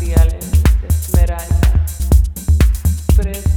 radiales de esmeralda. Pres